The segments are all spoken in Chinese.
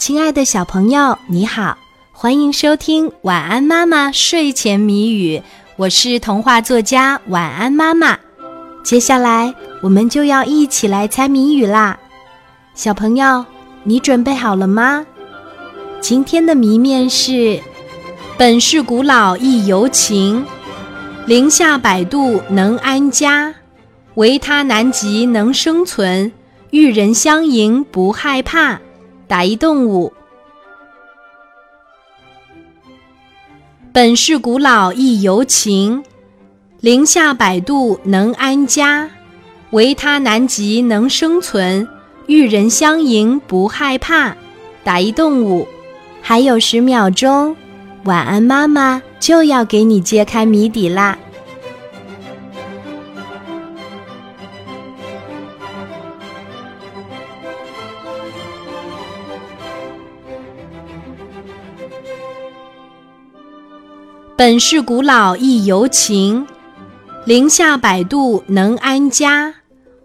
亲爱的小朋友，你好，欢迎收听《晚安妈妈睡前谜语》，我是童话作家晚安妈妈。接下来我们就要一起来猜谜语啦，小朋友，你准备好了吗？今天的谜面是：本是古老亦犹情，零下百度能安家，唯他南极能生存，遇人相迎不害怕。打一动物。本是古老亦犹情，零下百度能安家，唯他南极能生存，遇人相迎不害怕。打一动物。还有十秒钟，晚安妈妈就要给你揭开谜底啦。本是古老亦犹情，零下百度能安家，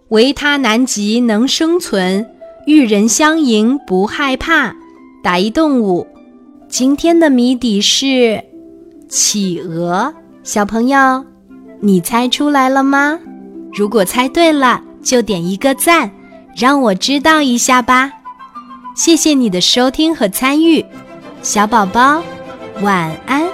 唯他南极能生存，遇人相迎不害怕。打一动物。今天的谜底是企鹅。小朋友，你猜出来了吗？如果猜对了，就点一个赞，让我知道一下吧。谢谢你的收听和参与，小宝宝，晚安。